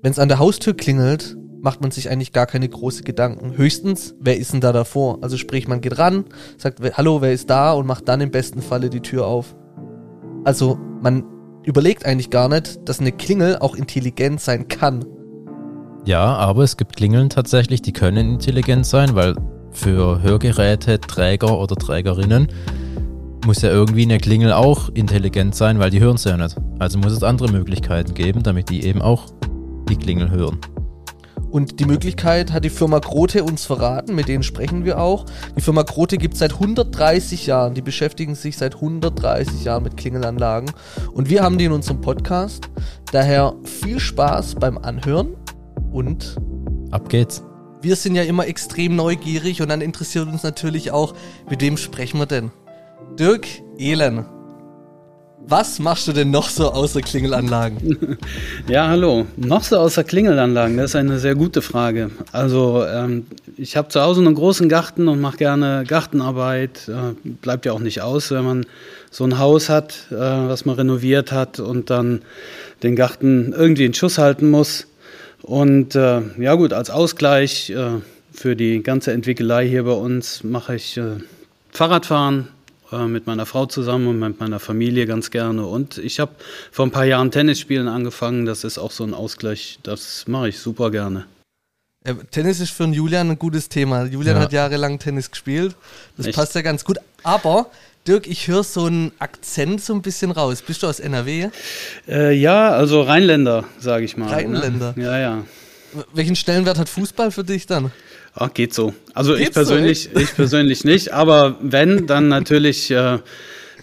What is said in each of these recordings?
Wenn es an der Haustür klingelt, macht man sich eigentlich gar keine großen Gedanken. Höchstens, wer ist denn da davor? Also sprich, man geht ran, sagt, hallo, wer ist da und macht dann im besten Falle die Tür auf. Also man überlegt eigentlich gar nicht, dass eine Klingel auch intelligent sein kann. Ja, aber es gibt Klingeln tatsächlich, die können intelligent sein, weil für Hörgeräte, Träger oder Trägerinnen muss ja irgendwie eine Klingel auch intelligent sein, weil die hören es ja nicht. Also muss es andere Möglichkeiten geben, damit die eben auch die Klingel hören. Und die Möglichkeit hat die Firma Grote uns verraten, mit denen sprechen wir auch. Die Firma Grote gibt es seit 130 Jahren, die beschäftigen sich seit 130 Jahren mit Klingelanlagen. Und wir haben die in unserem Podcast. Daher viel Spaß beim Anhören und ab geht's. Wir sind ja immer extrem neugierig und dann interessiert uns natürlich auch, mit wem sprechen wir denn? Dirk Ehlen, was machst du denn noch so außer Klingelanlagen? Ja, hallo. Noch so außer Klingelanlagen? Das ist eine sehr gute Frage. Also ähm, ich habe zu Hause einen großen Garten und mache gerne Gartenarbeit. Äh, bleibt ja auch nicht aus, wenn man so ein Haus hat, äh, was man renoviert hat und dann den Garten irgendwie in Schuss halten muss. Und äh, ja gut, als Ausgleich äh, für die ganze Entwickelei hier bei uns mache ich äh, Fahrradfahren, äh, mit meiner Frau zusammen und mit meiner Familie ganz gerne. Und ich habe vor ein paar Jahren Tennisspielen angefangen. Das ist auch so ein Ausgleich. Das mache ich super gerne. Ja, Tennis ist für einen Julian ein gutes Thema. Julian ja. hat jahrelang Tennis gespielt. Das Echt? passt ja ganz gut. Aber Dirk, ich höre so einen Akzent so ein bisschen raus. Bist du aus NRW? Äh, ja, also Rheinländer, sage ich mal. Ne? Rheinländer? Ne? Ja, ja. Welchen Stellenwert hat Fußball für dich dann? Ach, geht so. Also Geht's ich persönlich, so, ich persönlich nicht, aber wenn, dann natürlich äh,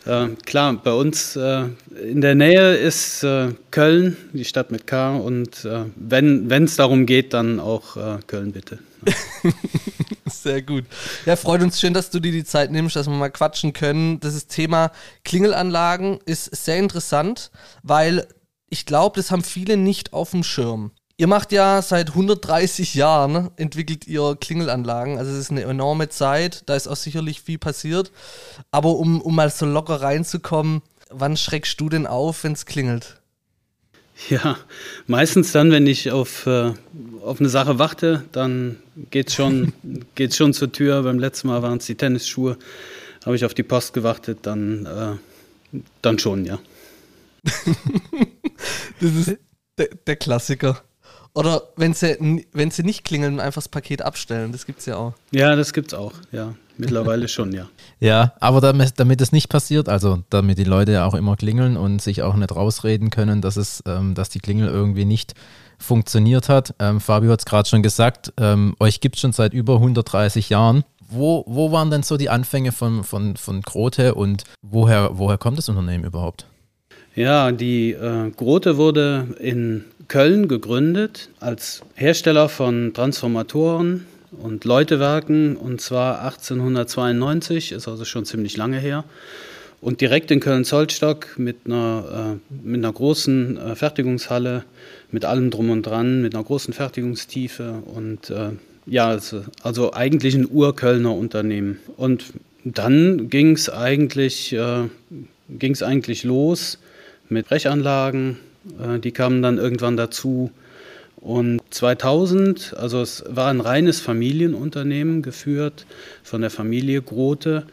äh, klar, bei uns äh, in der Nähe ist äh, Köln, die Stadt mit K, und äh, wenn es darum geht, dann auch äh, Köln bitte. Sehr gut. Ja, freut uns schön, dass du dir die Zeit nimmst, dass wir mal quatschen können. Das Thema Klingelanlagen ist sehr interessant, weil ich glaube, das haben viele nicht auf dem Schirm. Ihr macht ja seit 130 Jahren, entwickelt ihr Klingelanlagen. Also es ist eine enorme Zeit, da ist auch sicherlich viel passiert. Aber um, um mal so locker reinzukommen, wann schreckst du denn auf, wenn es klingelt? Ja, meistens dann, wenn ich auf, äh, auf eine Sache warte, dann geht es schon, geht's schon zur Tür. Beim letzten Mal waren es die Tennisschuhe. Habe ich auf die Post gewartet, dann, äh, dann schon, ja. das ist der, der Klassiker. Oder wenn sie, wenn sie nicht klingeln, einfach das Paket abstellen. Das gibt es ja auch. Ja, das gibt es auch. Ja, mittlerweile schon, ja. Ja, aber damit, damit es nicht passiert, also damit die Leute ja auch immer klingeln und sich auch nicht rausreden können, dass, es, ähm, dass die Klingel irgendwie nicht funktioniert hat. Ähm, Fabio hat es gerade schon gesagt, ähm, euch gibt es schon seit über 130 Jahren. Wo, wo waren denn so die Anfänge von, von, von Grote und woher, woher kommt das Unternehmen überhaupt? Ja, die äh, Grote wurde in Köln gegründet als Hersteller von Transformatoren und Läutewerken und zwar 1892, ist also schon ziemlich lange her. Und direkt in Köln-Zollstock mit einer, äh, mit einer großen äh, Fertigungshalle, mit allem drum und dran, mit einer großen Fertigungstiefe und äh, ja, also, also, eigentlich ein Urkölner Unternehmen. Und dann ging es eigentlich, äh, eigentlich los mit Brechanlagen, äh, die kamen dann irgendwann dazu. Und 2000, also es war ein reines Familienunternehmen geführt von der Familie Grote.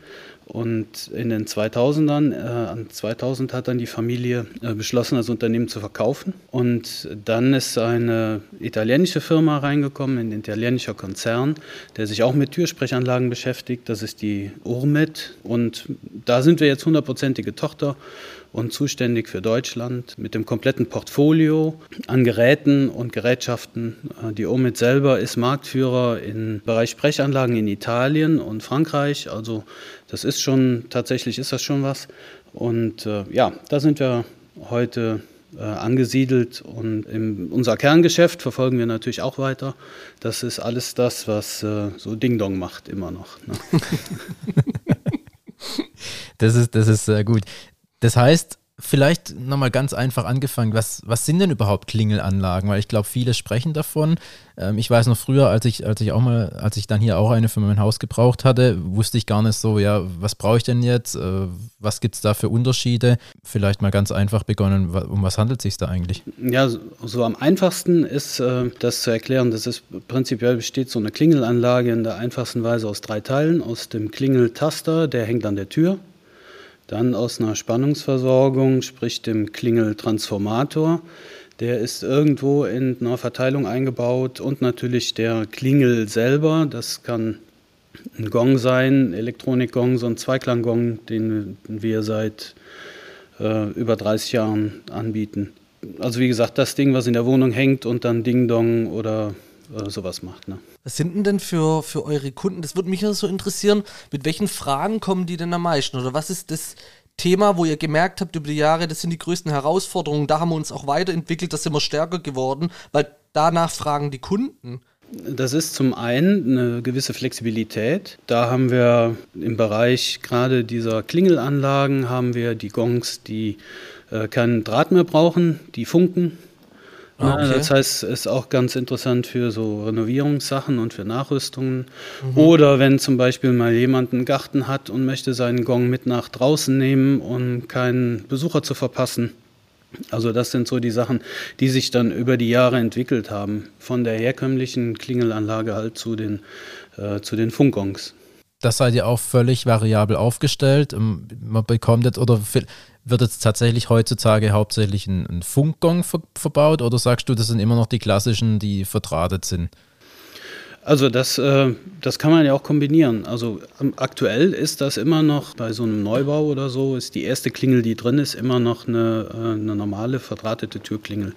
Und in den 2000ern, äh, 2000 hat dann die Familie äh, beschlossen, das Unternehmen zu verkaufen. Und dann ist eine italienische Firma reingekommen, ein italienischer Konzern, der sich auch mit Türsprechanlagen beschäftigt. Das ist die Urmet. Und da sind wir jetzt hundertprozentige Tochter und zuständig für Deutschland mit dem kompletten Portfolio an Geräten und Gerätschaften. Äh, die OMIT selber ist Marktführer im Bereich Sprechanlagen in Italien und Frankreich. Also das ist schon, tatsächlich ist das schon was. Und äh, ja, da sind wir heute äh, angesiedelt und in unser Kerngeschäft verfolgen wir natürlich auch weiter. Das ist alles das, was äh, so Ding Dong macht immer noch. Ne? das ist, das ist äh, gut. Das heißt, Vielleicht nochmal ganz einfach angefangen, was, was sind denn überhaupt Klingelanlagen? Weil ich glaube, viele sprechen davon. Ähm, ich weiß noch früher, als ich, als ich auch mal, als ich dann hier auch eine für mein Haus gebraucht hatte, wusste ich gar nicht so, ja, was brauche ich denn jetzt? Äh, was gibt es da für Unterschiede? Vielleicht mal ganz einfach begonnen, um was handelt es sich da eigentlich? Ja, so am einfachsten ist äh, das zu erklären, dass es prinzipiell besteht so eine Klingelanlage in der einfachsten Weise aus drei Teilen. Aus dem Klingeltaster, der hängt an der Tür dann aus einer Spannungsversorgung, sprich dem Klingeltransformator. Der ist irgendwo in einer Verteilung eingebaut und natürlich der Klingel selber. Das kann ein Gong sein, Elektronikgong, so ein Zweiklanggong, den wir seit äh, über 30 Jahren anbieten. Also wie gesagt, das Ding, was in der Wohnung hängt und dann Ding Dong oder äh, sowas macht. Ne? Was sind denn, denn für, für eure Kunden? Das würde mich ja so interessieren. Mit welchen Fragen kommen die denn am meisten? Oder was ist das Thema, wo ihr gemerkt habt über die Jahre, das sind die größten Herausforderungen? Da haben wir uns auch weiterentwickelt, das sind wir stärker geworden, weil danach fragen die Kunden. Das ist zum einen eine gewisse Flexibilität. Da haben wir im Bereich gerade dieser Klingelanlagen haben wir die Gongs, die äh, keinen Draht mehr brauchen, die funken Ah, okay. Das heißt, es ist auch ganz interessant für so Renovierungssachen und für Nachrüstungen. Mhm. Oder wenn zum Beispiel mal jemand einen Garten hat und möchte seinen Gong mit nach draußen nehmen, um keinen Besucher zu verpassen. Also das sind so die Sachen, die sich dann über die Jahre entwickelt haben. Von der herkömmlichen Klingelanlage halt zu den, äh, zu den Funkgongs. Das seid ihr auch völlig variabel aufgestellt. Ähm, man bekommt jetzt, oder wird jetzt tatsächlich heutzutage hauptsächlich ein, ein Funkgong ver verbaut oder sagst du, das sind immer noch die klassischen, die verdrahtet sind? Also das, äh, das kann man ja auch kombinieren. Also ähm, aktuell ist das immer noch bei so einem Neubau oder so, ist die erste Klingel, die drin ist, immer noch eine, äh, eine normale verdrahtete Türklingel.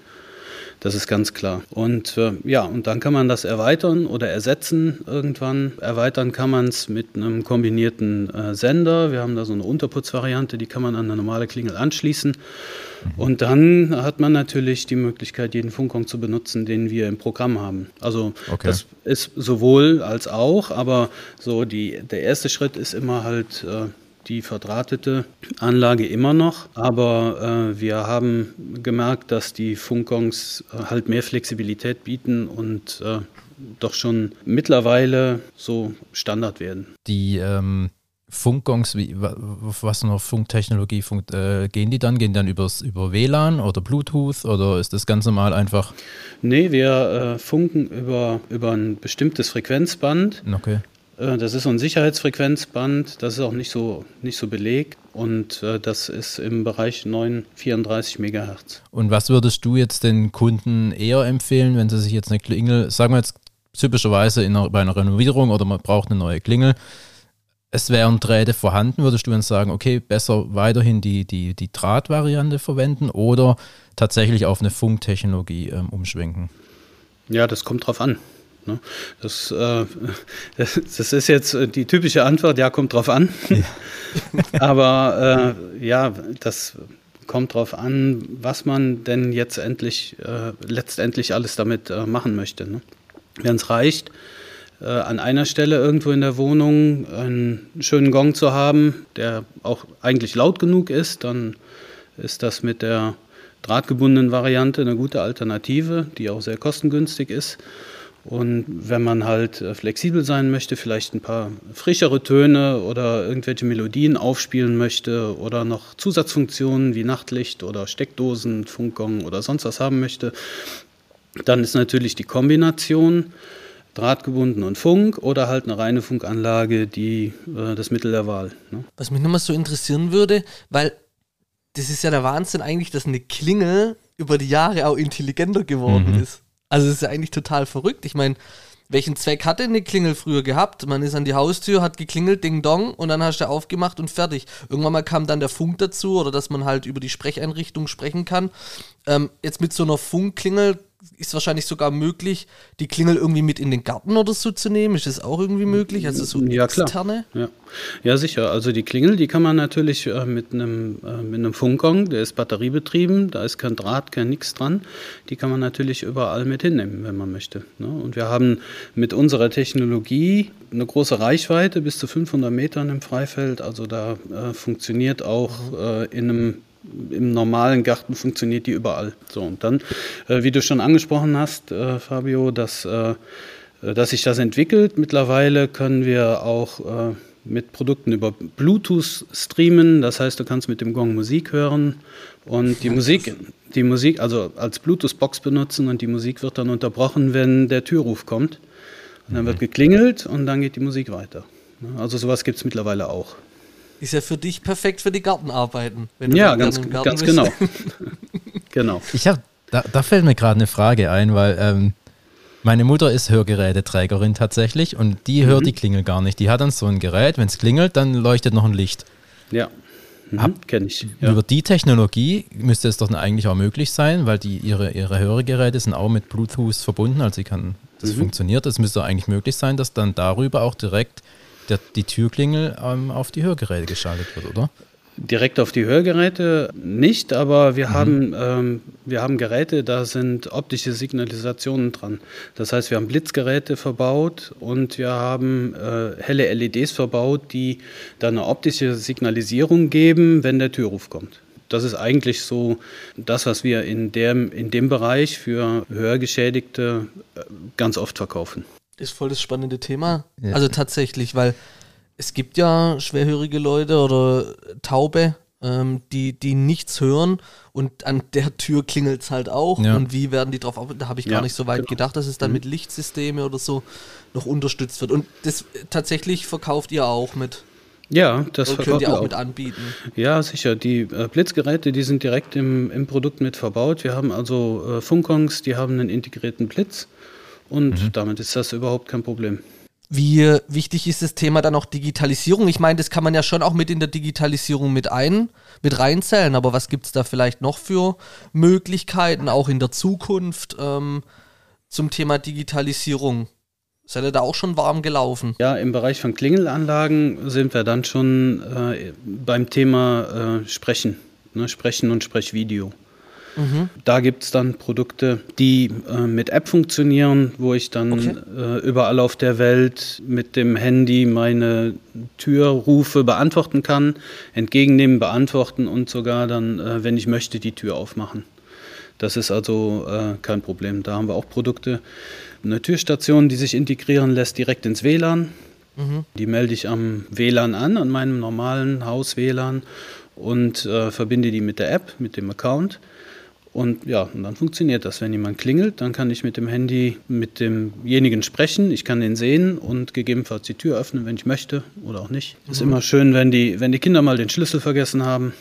Das ist ganz klar. Und äh, ja, und dann kann man das erweitern oder ersetzen irgendwann. Erweitern kann man es mit einem kombinierten äh, Sender. Wir haben da so eine Unterputzvariante, die kann man an eine normale Klingel anschließen. Und dann hat man natürlich die Möglichkeit, jeden Funkgong zu benutzen, den wir im Programm haben. Also okay. das ist sowohl als auch, aber so die, der erste Schritt ist immer halt äh, die verdrahtete Anlage immer noch, aber äh, wir haben gemerkt, dass die Funkgongs äh, halt mehr Flexibilität bieten und äh, doch schon mittlerweile so Standard werden. Die ähm, Funkgongs, wie, was noch Funktechnologie, Funk, äh, gehen die dann? Gehen die dann übers, über WLAN oder Bluetooth oder ist das ganz normal einfach? Nee, wir äh, funken über, über ein bestimmtes Frequenzband. Okay. Äh, das ist so ein Sicherheitsfrequenzband, das ist auch nicht so, nicht so belegt und äh, das ist im Bereich 934 MHz. Und was würdest du jetzt den Kunden eher empfehlen, wenn sie sich jetzt eine Klingel, sagen wir jetzt typischerweise in einer, bei einer Renovierung oder man braucht eine neue Klingel, es wären Drähte vorhanden, würdest du dann sagen, okay, besser weiterhin die, die, die Drahtvariante verwenden oder tatsächlich auf eine Funktechnologie ähm, umschwenken? Ja, das kommt drauf an. Ne? Das, äh, das, ist jetzt äh, die typische Antwort, ja, kommt drauf an. Ja. Aber äh, ja, das kommt drauf an, was man denn jetzt endlich, äh, letztendlich alles damit äh, machen möchte. Ne? Wenn es reicht, äh, an einer Stelle irgendwo in der Wohnung einen schönen Gong zu haben, der auch eigentlich laut genug ist, dann ist das mit der drahtgebundenen Variante eine gute Alternative, die auch sehr kostengünstig ist. Und wenn man halt äh, flexibel sein möchte, vielleicht ein paar frischere Töne oder irgendwelche Melodien aufspielen möchte oder noch Zusatzfunktionen wie Nachtlicht oder Steckdosen, Funkgong oder sonst was haben möchte, dann ist natürlich die Kombination drahtgebunden und Funk oder halt eine reine Funkanlage die, äh, das Mittel der Wahl. Ne? Was mich nochmal so interessieren würde, weil das ist ja der Wahnsinn eigentlich, dass eine Klingel über die Jahre auch intelligenter geworden mhm. ist. Also es ist ja eigentlich total verrückt. Ich meine, welchen Zweck hatte eine Klingel früher gehabt? Man ist an die Haustür, hat geklingelt, Ding Dong und dann hast du aufgemacht und fertig. Irgendwann mal kam dann der Funk dazu oder dass man halt über die Sprecheinrichtung sprechen kann. Ähm, jetzt mit so einer Funkklingel ist wahrscheinlich sogar möglich, die Klingel irgendwie mit in den Garten oder so zu nehmen. Ist das auch irgendwie möglich? Also so ja, externe? Klar. Ja. ja, sicher. Also die Klingel, die kann man natürlich äh, mit einem, äh, mit einem Funkgong, der ist batteriebetrieben, da ist kein Draht, kein nix dran. Die kann man natürlich überall mit hinnehmen, wenn man möchte. Ne? Und wir haben mit unserer Technologie eine große Reichweite, bis zu 500 Metern im Freifeld. Also da äh, funktioniert auch äh, in einem im normalen Garten funktioniert die überall. So, und dann, äh, wie du schon angesprochen hast, äh, Fabio, dass, äh, dass sich das entwickelt. Mittlerweile können wir auch äh, mit Produkten über Bluetooth streamen. Das heißt, du kannst mit dem Gong Musik hören und die Musik, die Musik, also als Bluetooth-Box benutzen und die Musik wird dann unterbrochen, wenn der Türruf kommt. Und dann wird geklingelt und dann geht die Musik weiter. Also sowas gibt es mittlerweile auch. Ist ja für dich perfekt für die Gartenarbeiten. ja, ganz, ganz genau. genau. Ich hab, da, da fällt mir gerade eine Frage ein, weil ähm, meine Mutter ist Hörgeräteträgerin tatsächlich und die hört mhm. die Klingel gar nicht. Die hat dann so ein Gerät, wenn es klingelt, dann leuchtet noch ein Licht. Ja. Mhm, Kenne ich. Ja. Über die Technologie müsste es doch eigentlich auch möglich sein, weil die, ihre, ihre Hörgeräte sind auch mit Bluetooth verbunden, also sie kann, das mhm. funktioniert. Es müsste eigentlich möglich sein, dass dann darüber auch direkt der, die Türklingel ähm, auf die Hörgeräte geschaltet wird, oder? Direkt auf die Hörgeräte nicht, aber wir, mhm. haben, ähm, wir haben Geräte, da sind optische Signalisationen dran. Das heißt, wir haben Blitzgeräte verbaut und wir haben äh, helle LEDs verbaut, die dann eine optische Signalisierung geben, wenn der Türruf kommt. Das ist eigentlich so das, was wir in dem, in dem Bereich für Hörgeschädigte äh, ganz oft verkaufen. Ist voll das spannende Thema. Ja. Also tatsächlich, weil es gibt ja schwerhörige Leute oder Taube, ähm, die, die nichts hören und an der Tür klingelt es halt auch. Ja. Und wie werden die drauf auf? Da habe ich gar ja, nicht so weit genau. gedacht, dass es dann mhm. mit Lichtsysteme oder so noch unterstützt wird. Und das tatsächlich verkauft ihr auch mit. Ja, das Oder könnt ihr auch, auch, mit anbieten. Ja, sicher. Die äh, Blitzgeräte, die sind direkt im, im Produkt mit verbaut. Wir haben also äh, Funkongs, die haben einen integrierten Blitz und mhm. damit ist das überhaupt kein Problem. Wie wichtig ist das Thema dann auch Digitalisierung? Ich meine, das kann man ja schon auch mit in der Digitalisierung mit ein, mit reinzählen, aber was gibt es da vielleicht noch für Möglichkeiten, auch in der Zukunft ähm, zum Thema Digitalisierung? Seid ihr da auch schon warm gelaufen? Ja, im Bereich von Klingelanlagen sind wir dann schon äh, beim Thema äh, Sprechen, ne? Sprechen und Sprechvideo. Mhm. Da gibt es dann Produkte, die äh, mit App funktionieren, wo ich dann okay. äh, überall auf der Welt mit dem Handy meine Türrufe beantworten kann, entgegennehmen, beantworten und sogar dann, äh, wenn ich möchte, die Tür aufmachen. Das ist also äh, kein Problem. Da haben wir auch Produkte. Eine Türstation, die sich integrieren lässt direkt ins WLAN. Mhm. Die melde ich am WLAN an, an meinem normalen Haus-WLAN und äh, verbinde die mit der App, mit dem Account. Und ja, und dann funktioniert das. Wenn jemand klingelt, dann kann ich mit dem Handy mit demjenigen sprechen, ich kann den sehen und gegebenenfalls die Tür öffnen, wenn ich möchte oder auch nicht. Mhm. Ist immer schön, wenn die, wenn die Kinder mal den Schlüssel vergessen haben,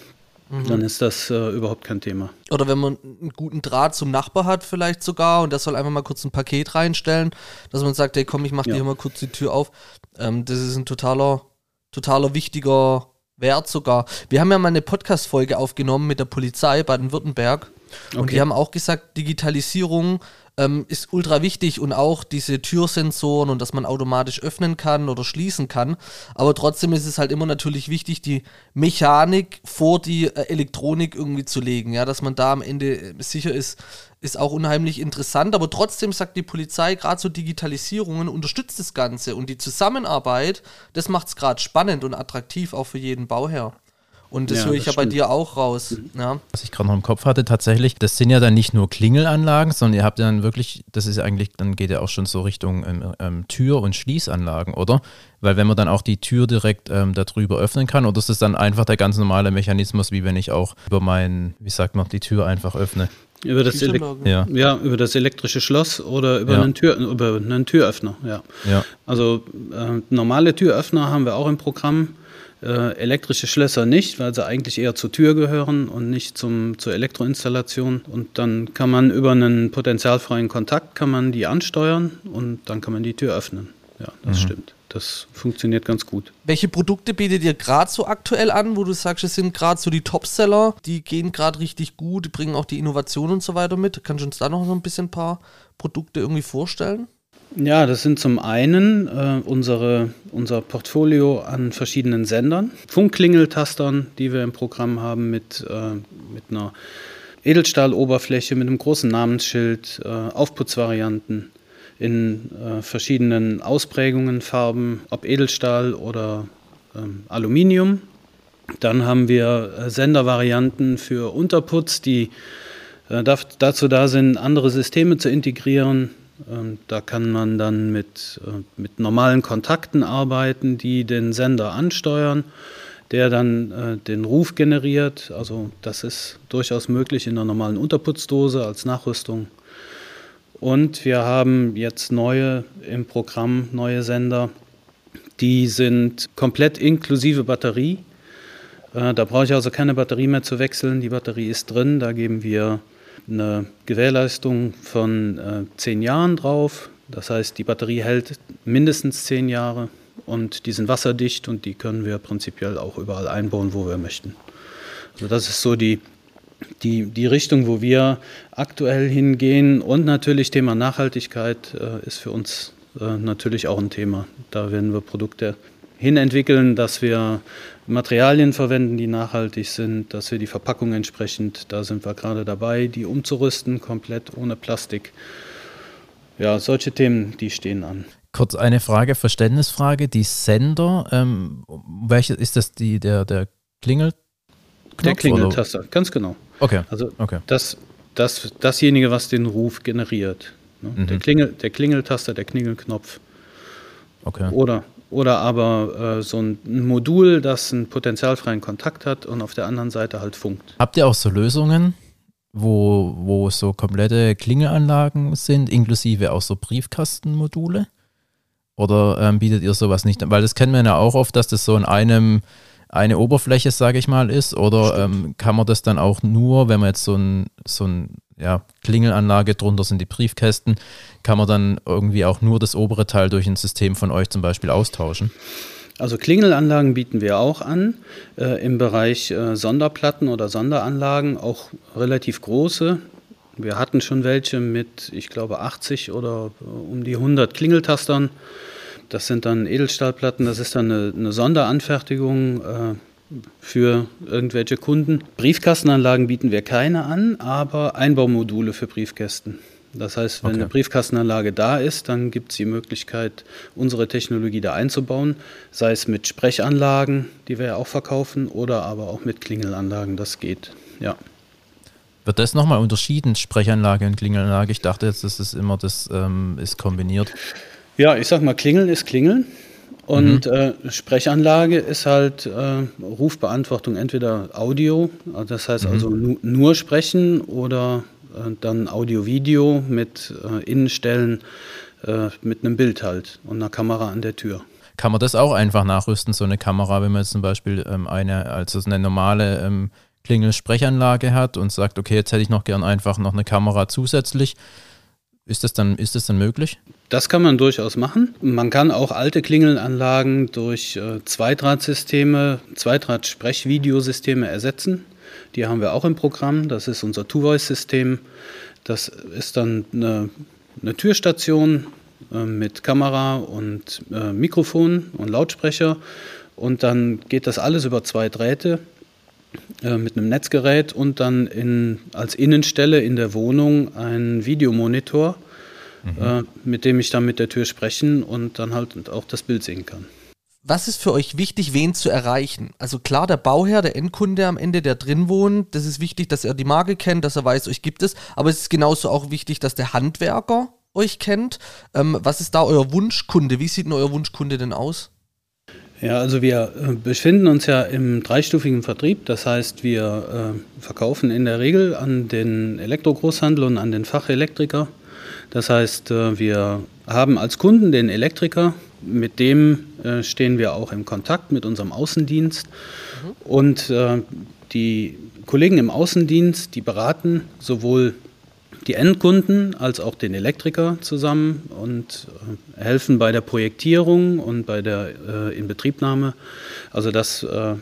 mhm. dann ist das äh, überhaupt kein Thema. Oder wenn man einen guten Draht zum Nachbar hat, vielleicht sogar, und der soll einfach mal kurz ein Paket reinstellen, dass man sagt, hey komm, ich mach ja. dir mal kurz die Tür auf. Ähm, das ist ein totaler, totaler wichtiger Wert sogar. Wir haben ja mal eine Podcast-Folge aufgenommen mit der Polizei Baden-Württemberg und okay. die haben auch gesagt, Digitalisierung ähm, ist ultra wichtig und auch diese Türsensoren und dass man automatisch öffnen kann oder schließen kann. Aber trotzdem ist es halt immer natürlich wichtig, die Mechanik vor die äh, Elektronik irgendwie zu legen. Ja, dass man da am Ende äh, sicher ist, ist auch unheimlich interessant. Aber trotzdem sagt die Polizei, gerade so Digitalisierungen unterstützt das Ganze und die Zusammenarbeit, das macht es gerade spannend und attraktiv auch für jeden Bauherr. Und das ja, höre ich ja stimmt. bei dir auch raus. Mhm. Ja. Was ich gerade noch im Kopf hatte, tatsächlich, das sind ja dann nicht nur Klingelanlagen, sondern ihr habt dann wirklich, das ist ja eigentlich, dann geht ja auch schon so Richtung ähm, ähm, Tür- und Schließanlagen, oder? Weil wenn man dann auch die Tür direkt ähm, darüber öffnen kann, oder ist das dann einfach der ganz normale Mechanismus, wie wenn ich auch über mein, wie sagt man, die Tür einfach öffne? Über das, ja. ja. über das elektrische Schloss oder über, ja. einen, Tür, über einen Türöffner, ja. ja. Also äh, normale Türöffner haben wir auch im Programm. Äh, elektrische Schlösser nicht, weil sie eigentlich eher zur Tür gehören und nicht zum, zur Elektroinstallation. Und dann kann man über einen potenzialfreien Kontakt kann man die ansteuern und dann kann man die Tür öffnen. Ja, das mhm. stimmt. Das funktioniert ganz gut. Welche Produkte bietet ihr gerade so aktuell an, wo du sagst, es sind gerade so die Topseller, die gehen gerade richtig gut, die bringen auch die Innovation und so weiter mit? Kannst du uns da noch so ein bisschen ein paar Produkte irgendwie vorstellen? Ja, das sind zum einen äh, unsere, unser Portfolio an verschiedenen Sendern, Funkklingeltastern, die wir im Programm haben mit, äh, mit einer Edelstahloberfläche, mit einem großen Namensschild, äh, Aufputzvarianten in äh, verschiedenen Ausprägungen, Farben, ob Edelstahl oder ähm, Aluminium. Dann haben wir äh, Sendervarianten für Unterputz, die äh, dazu da sind, andere Systeme zu integrieren. Ähm, da kann man dann mit, äh, mit normalen Kontakten arbeiten, die den Sender ansteuern, der dann den Ruf generiert. Also das ist durchaus möglich in einer normalen Unterputzdose als Nachrüstung. Und wir haben jetzt neue im Programm, neue Sender, die sind komplett inklusive Batterie. Da brauche ich also keine Batterie mehr zu wechseln. Die Batterie ist drin. Da geben wir eine Gewährleistung von äh, zehn Jahren drauf. Das heißt, die Batterie hält mindestens zehn Jahre und die sind wasserdicht und die können wir prinzipiell auch überall einbauen, wo wir möchten. Also das ist so die, die, die Richtung, wo wir aktuell hingehen. Und natürlich Thema Nachhaltigkeit äh, ist für uns äh, natürlich auch ein Thema. Da werden wir Produkte hinentwickeln, dass wir Materialien verwenden, die nachhaltig sind, dass wir die Verpackung entsprechend, da sind wir gerade dabei, die umzurüsten, komplett ohne Plastik. Ja, solche Themen, die stehen an. Kurz eine Frage, Verständnisfrage. Die Sender, ähm, welche ist das die, der, der Klingel? Der Klingeltaster, ganz genau. Okay. Also okay. Das, das, dasjenige, was den Ruf generiert. Ne? Mhm. Der, Klingel, der Klingeltaster, der Klingelknopf. Okay. Oder oder aber äh, so ein Modul, das einen potenzialfreien Kontakt hat und auf der anderen Seite halt funkt. Habt ihr auch so Lösungen, wo, wo so komplette Klingeanlagen sind, inklusive auch so Briefkastenmodule? Oder ähm, bietet ihr sowas nicht? Weil das kennen wir ja auch oft, dass das so in einem eine Oberfläche, sage ich mal, ist? Oder ähm, kann man das dann auch nur, wenn man jetzt so ein, so ein ja, Klingelanlage, drunter sind die Briefkästen, kann man dann irgendwie auch nur das obere Teil durch ein System von euch zum Beispiel austauschen? Also Klingelanlagen bieten wir auch an, äh, im Bereich äh, Sonderplatten oder Sonderanlagen, auch relativ große. Wir hatten schon welche mit, ich glaube, 80 oder äh, um die 100 Klingeltastern. Das sind dann Edelstahlplatten, das ist dann eine, eine Sonderanfertigung äh, für irgendwelche Kunden. Briefkastenanlagen bieten wir keine an, aber Einbaumodule für Briefkästen. Das heißt, wenn okay. eine Briefkastenanlage da ist, dann gibt es die Möglichkeit, unsere Technologie da einzubauen, sei es mit Sprechanlagen, die wir ja auch verkaufen, oder aber auch mit Klingelanlagen. Das geht, ja. Wird das nochmal unterschieden, Sprechanlage und Klingelanlage? Ich dachte jetzt, das ist immer das ähm, ist kombiniert. Ja, ich sag mal, Klingeln ist Klingeln. Und mhm. äh, Sprechanlage ist halt äh, Rufbeantwortung entweder Audio, das heißt mhm. also nu nur sprechen oder äh, dann Audio-Video mit äh, Innenstellen äh, mit einem Bild halt und einer Kamera an der Tür. Kann man das auch einfach nachrüsten, so eine Kamera, wenn man jetzt zum Beispiel ähm, eine, also eine normale ähm, Klingelsprechanlage hat und sagt, okay, jetzt hätte ich noch gern einfach noch eine Kamera zusätzlich ist das dann, ist das dann möglich? Das kann man durchaus machen. Man kann auch alte Klingelanlagen durch äh, Zweidrahtsysteme, Zweidraht-Sprechvideosysteme ersetzen. Die haben wir auch im Programm. Das ist unser Two-Voice-System. Das ist dann eine, eine Türstation äh, mit Kamera und äh, Mikrofon und Lautsprecher. Und dann geht das alles über zwei Drähte äh, mit einem Netzgerät und dann in, als Innenstelle in der Wohnung ein Videomonitor, mhm. äh, mit dem ich dann mit der Tür sprechen und dann halt auch das Bild sehen kann. Was ist für euch wichtig, wen zu erreichen? Also klar, der Bauherr, der Endkunde am Ende, der drin wohnt, das ist wichtig, dass er die Marke kennt, dass er weiß, euch gibt es, aber es ist genauso auch wichtig, dass der Handwerker euch kennt. Ähm, was ist da euer Wunschkunde? Wie sieht denn euer Wunschkunde denn aus? Ja, also wir äh, befinden uns ja im dreistufigen Vertrieb. Das heißt, wir äh, verkaufen in der Regel an den Elektrogroßhandel und an den Fachelektriker. Das heißt, äh, wir haben als Kunden den Elektriker, mit dem stehen wir auch im Kontakt mit unserem Außendienst. Mhm. Und die Kollegen im Außendienst, die beraten sowohl die Endkunden als auch den Elektriker zusammen und äh, helfen bei der Projektierung und bei der äh, Inbetriebnahme. Also das, äh,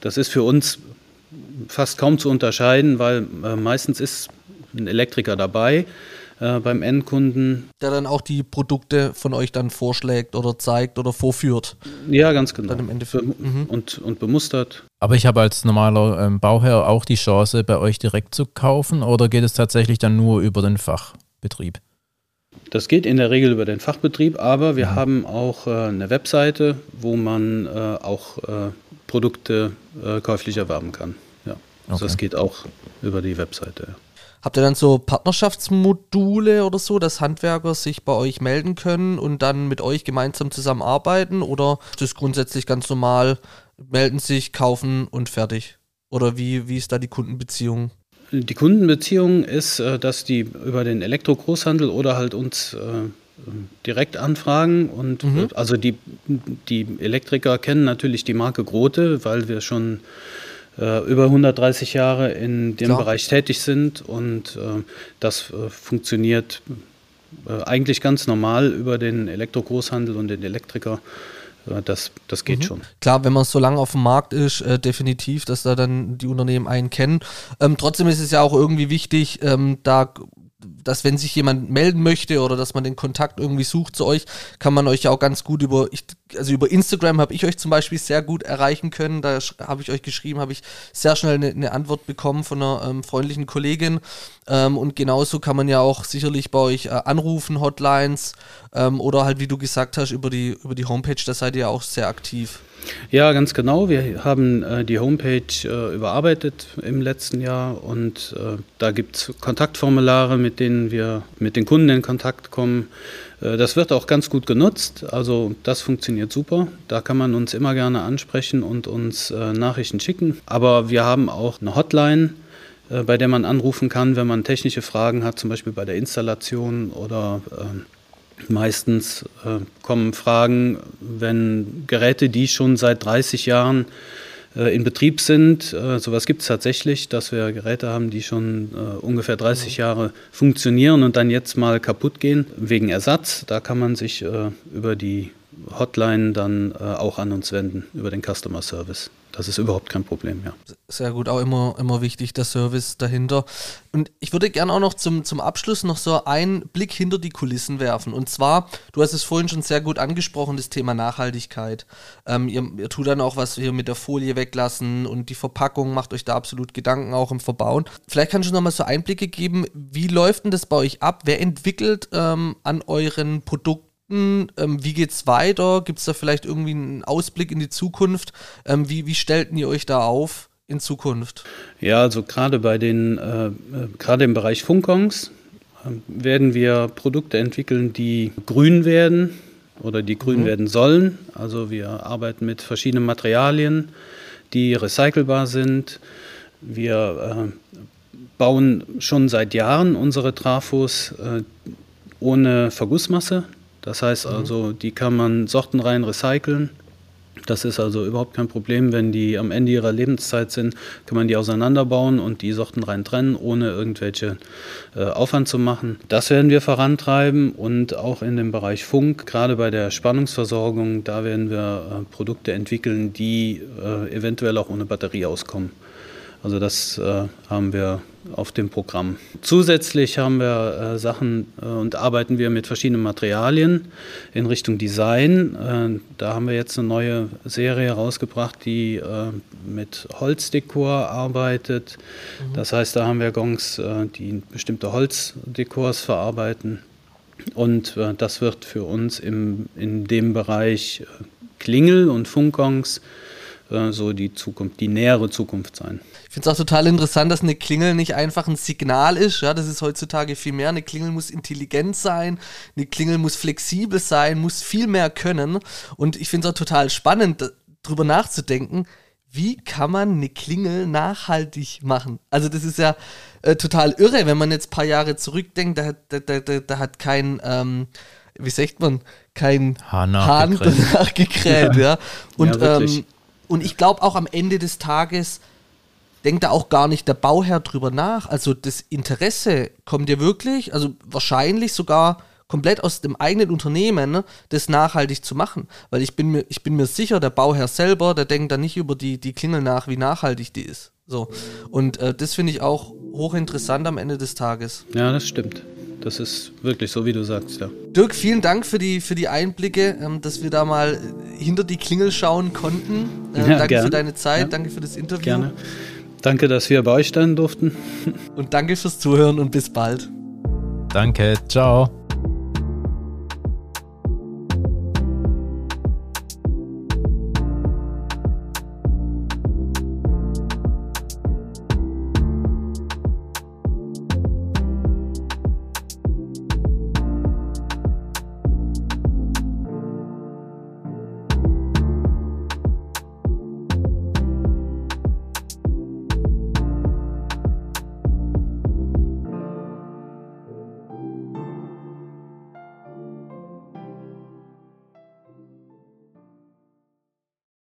das ist für uns fast kaum zu unterscheiden, weil äh, meistens ist ein Elektriker dabei, äh, beim Endkunden. Der dann auch die Produkte von euch dann vorschlägt oder zeigt oder vorführt. Ja, ganz genau. Dann im Endeffekt. Mhm. Und, und bemustert. Aber ich habe als normaler ähm, Bauherr auch die Chance, bei euch direkt zu kaufen oder geht es tatsächlich dann nur über den Fachbetrieb? Das geht in der Regel über den Fachbetrieb, aber wir mhm. haben auch äh, eine Webseite, wo man äh, auch äh, Produkte äh, käuflich erwerben kann. Ja. Also das geht auch über die Webseite. Habt ihr dann so Partnerschaftsmodule oder so, dass Handwerker sich bei euch melden können und dann mit euch gemeinsam zusammenarbeiten? Oder ist das grundsätzlich ganz normal, melden sich, kaufen und fertig? Oder wie, wie ist da die Kundenbeziehung? Die Kundenbeziehung ist, äh, dass die über den Elektro-Großhandel oder halt uns äh, direkt anfragen und mhm. also die, die Elektriker kennen natürlich die Marke Grote, weil wir schon äh, über 130 Jahre in dem Klar. Bereich tätig sind und äh, das äh, funktioniert äh, eigentlich ganz normal über den Elektrogroßhandel und den Elektriker. Äh, das, das geht mhm. schon. Klar, wenn man so lange auf dem Markt ist, äh, definitiv, dass da dann die Unternehmen einen kennen. Ähm, trotzdem ist es ja auch irgendwie wichtig, ähm, da dass wenn sich jemand melden möchte oder dass man den Kontakt irgendwie sucht zu euch, kann man euch ja auch ganz gut über, ich, also über Instagram habe ich euch zum Beispiel sehr gut erreichen können. Da habe ich euch geschrieben, habe ich sehr schnell eine, eine, Antwort bekommen von einer ähm, freundlichen Kollegin. Ähm, und genauso kann man ja auch sicherlich bei euch äh, anrufen, Hotlines ähm, oder halt, wie du gesagt hast, über die, über die Homepage, da seid ihr ja auch sehr aktiv. Ja, ganz genau. Wir haben äh, die Homepage äh, überarbeitet im letzten Jahr und äh, da gibt es Kontaktformulare, mit denen wir mit den Kunden in Kontakt kommen. Äh, das wird auch ganz gut genutzt, also das funktioniert super. Da kann man uns immer gerne ansprechen und uns äh, Nachrichten schicken. Aber wir haben auch eine Hotline, äh, bei der man anrufen kann, wenn man technische Fragen hat, zum Beispiel bei der Installation oder ähm, Meistens äh, kommen Fragen, wenn Geräte, die schon seit 30 Jahren äh, in Betrieb sind, äh, sowas gibt es tatsächlich, dass wir Geräte haben, die schon äh, ungefähr 30 Jahre funktionieren und dann jetzt mal kaputt gehen wegen Ersatz. Da kann man sich äh, über die Hotline dann äh, auch an uns wenden, über den Customer Service. Das ist überhaupt kein Problem, ja. Sehr gut, auch immer, immer wichtig, der Service dahinter. Und ich würde gerne auch noch zum, zum Abschluss noch so einen Blick hinter die Kulissen werfen. Und zwar, du hast es vorhin schon sehr gut angesprochen, das Thema Nachhaltigkeit. Ähm, ihr, ihr tut dann auch was hier mit der Folie weglassen und die Verpackung, macht euch da absolut Gedanken auch im Verbauen. Vielleicht kannst du noch mal so Einblicke geben, wie läuft denn das bei euch ab? Wer entwickelt ähm, an euren Produkten ähm, wie geht's weiter? Gibt es da vielleicht irgendwie einen Ausblick in die Zukunft? Ähm, wie, wie stellten ihr euch da auf in Zukunft? Ja, also gerade bei den, äh, äh gerade im Bereich Funkons äh, werden wir Produkte entwickeln, die grün werden oder die grün mhm. werden sollen. Also wir arbeiten mit verschiedenen Materialien, die recycelbar sind. Wir äh, bauen schon seit Jahren unsere Trafos äh, ohne Vergussmasse. Das heißt mhm. also, die kann man sortenrein recyceln. Das ist also überhaupt kein Problem, wenn die am Ende ihrer Lebenszeit sind, kann man die auseinanderbauen und die Sorten rein trennen, ohne irgendwelche äh, Aufwand zu machen. Das werden wir vorantreiben und auch in dem Bereich Funk, gerade bei der Spannungsversorgung, da werden wir äh, Produkte entwickeln, die äh, eventuell auch ohne Batterie auskommen. Also das äh, haben wir auf dem Programm. Zusätzlich haben wir äh, Sachen äh, und arbeiten wir mit verschiedenen Materialien in Richtung Design. Äh, da haben wir jetzt eine neue Serie rausgebracht, die äh, mit Holzdekor arbeitet. Mhm. Das heißt, da haben wir Gongs, äh, die bestimmte Holzdekors verarbeiten. Und das wird für uns im, in dem Bereich Klingel und Funkgongs so die Zukunft, die nähere Zukunft sein. Ich finde es auch total interessant, dass eine Klingel nicht einfach ein Signal ist. Ja, das ist heutzutage viel mehr. Eine Klingel muss intelligent sein, eine Klingel muss flexibel sein, muss viel mehr können. Und ich finde es auch total spannend, darüber nachzudenken, wie kann man eine Klingel nachhaltig machen? Also das ist ja äh, total irre, wenn man jetzt ein paar Jahre zurückdenkt, da, da, da, da hat kein, ähm, wie sagt man, kein Hahn nachgekräht. ja. ja. Und ja, ähm, und ich glaube auch am Ende des Tages denkt da auch gar nicht der Bauherr drüber nach. Also das Interesse kommt ja wirklich, also wahrscheinlich sogar komplett aus dem eigenen Unternehmen, ne, das nachhaltig zu machen. Weil ich bin mir, ich bin mir sicher, der Bauherr selber, der denkt da nicht über die, die Klingel nach, wie nachhaltig die ist. So. Und äh, das finde ich auch hochinteressant am Ende des Tages. Ja, das stimmt. Das ist wirklich so, wie du sagst, ja. Dirk, vielen Dank für die, für die Einblicke, ähm, dass wir da mal hinter die Klingel schauen konnten. Äh, ja, danke gern. für deine Zeit, ja. danke für das Interview. Gerne. Danke, dass wir bei euch sein durften. Und danke fürs Zuhören und bis bald. Danke, ciao.